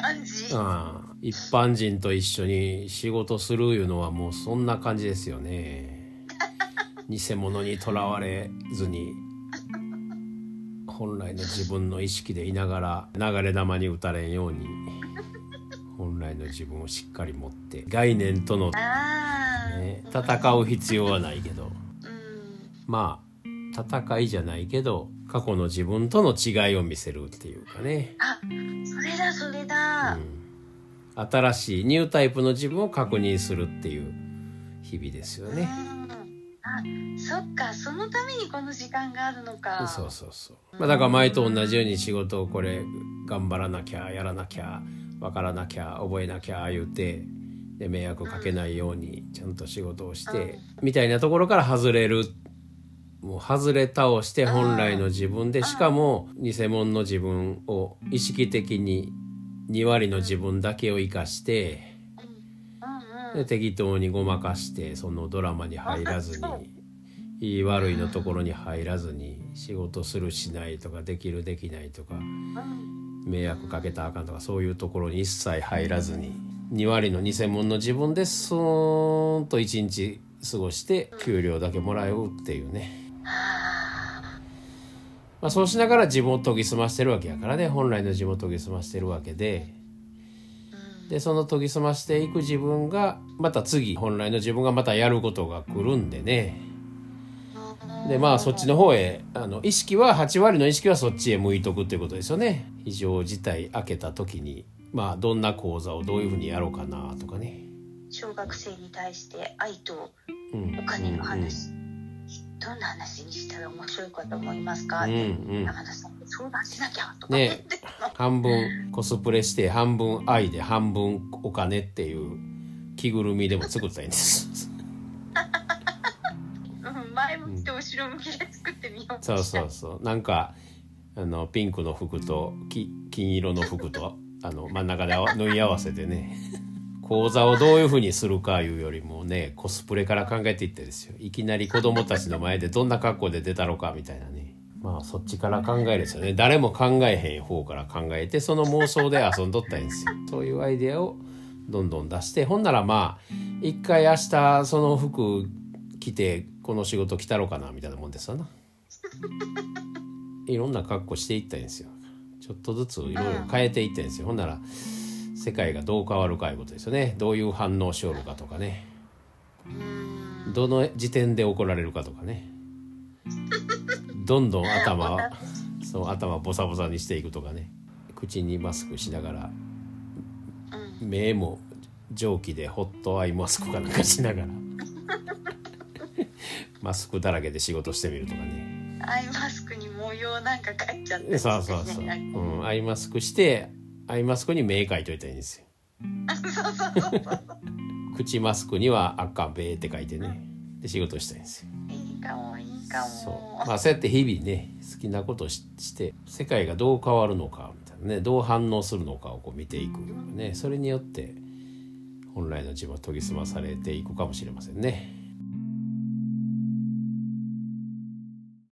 感じ。うん。一般人と一緒に仕事するいうのはもうそんな感じですよね。偽物にとらわれずに。本来の自分の意識でいながら流れ弾に打たれんように本来の自分をしっかり持って概念との、ね、戦う必要はないけど。うん。まあ戦いじゃないけど過去の自分との違いを見せるっていうかね、あそれだそれだ、うん、新しいニュータイプの自分を確認するっていう日々ですよね。うん。あそっかそのためにこの時間があるのか。そうそうそう。まあ、だから前と同じように仕事をこれ頑張らなきゃやらなきゃ分からなきゃ覚えなきゃ言うてで迷惑かけないようにちゃんと仕事をしてみたいなところから外れるもう外れ倒して本来の自分でしかも偽物の自分を意識的に2割の自分だけを生かしてうん。うんで適当にごまかしてそのドラマに入らずにいい悪いのところに入らずに仕事するしないとかできるできないとかうん。迷惑かけたらあかんとかそういうところに一切入らずに2割の偽物の自分でスーンと1日過ごして給料だけもらえるっていうね、まあ、そうしながら自分を研ぎ澄ましてるわけやからね。本来の自分を研ぎ澄ましてるわけで。でその研ぎ澄ましていく自分がまた次本来の自分がまたやることが来るんでね。でまあそっちの方へあの意識は8割の意識はそっちへ向いとくっていうことですよね。非常事態明けた時にまあどんな講座をどういうふうにやろうかなとかね、小学生に対して愛とうん、お金の話、どんな話にしたら面白いかと思いますか、うんうん。山田さんに相談しなきゃとかね言って、半分コスプレして半分愛で半分お金っていう着ぐるみでも作ったんです。うん前向きと後ろ向きで作ってみようそうそうそう。なんかあのピンクの服とき金色の服とあの真ん中で縫い合わせてね講座をどういうふうにするかいうよりもねコスプレから考えていってですよ。いきなり子供たちの前でどんな格好で出たろかみたいなね。まあそっちから考えるんですよね。誰も考えへん方から考えてその妄想で遊んどったんですよ。そういうアイデアをどんどん出して。ほんならまあ一回明日その服着てこの仕事来たろかなみたいなもんですわな。いろんな格好していったんですよ。ちょっとずついろいろ変えていったんですよ。ほんなら世界がどう変わるかいうことですよね。どういう反応しよるかとかね。うんどの時点で怒られるかとかね。どんどん頭そう頭ボサボサにしていくとかね。口にマスクしながらうん目も蒸気でホットアイマスクかなんかしながら。マスクだらけで仕事してみるとかね。アイマスクに模様なんか描いちゃってそうそうそう、うん、アイマスクしてアイマスクに目描いといたらいいんですよ。口マスクには赤べーって書いてね。で仕事したいんですよ。いいかもいいかそもう。まあそうやって日々ね好きなことをしして世界がどう変わるのかみたいなね。どう反応するのかをこう見ていくね。それによって本来の自分は研ぎ澄まされていくかもしれませんね。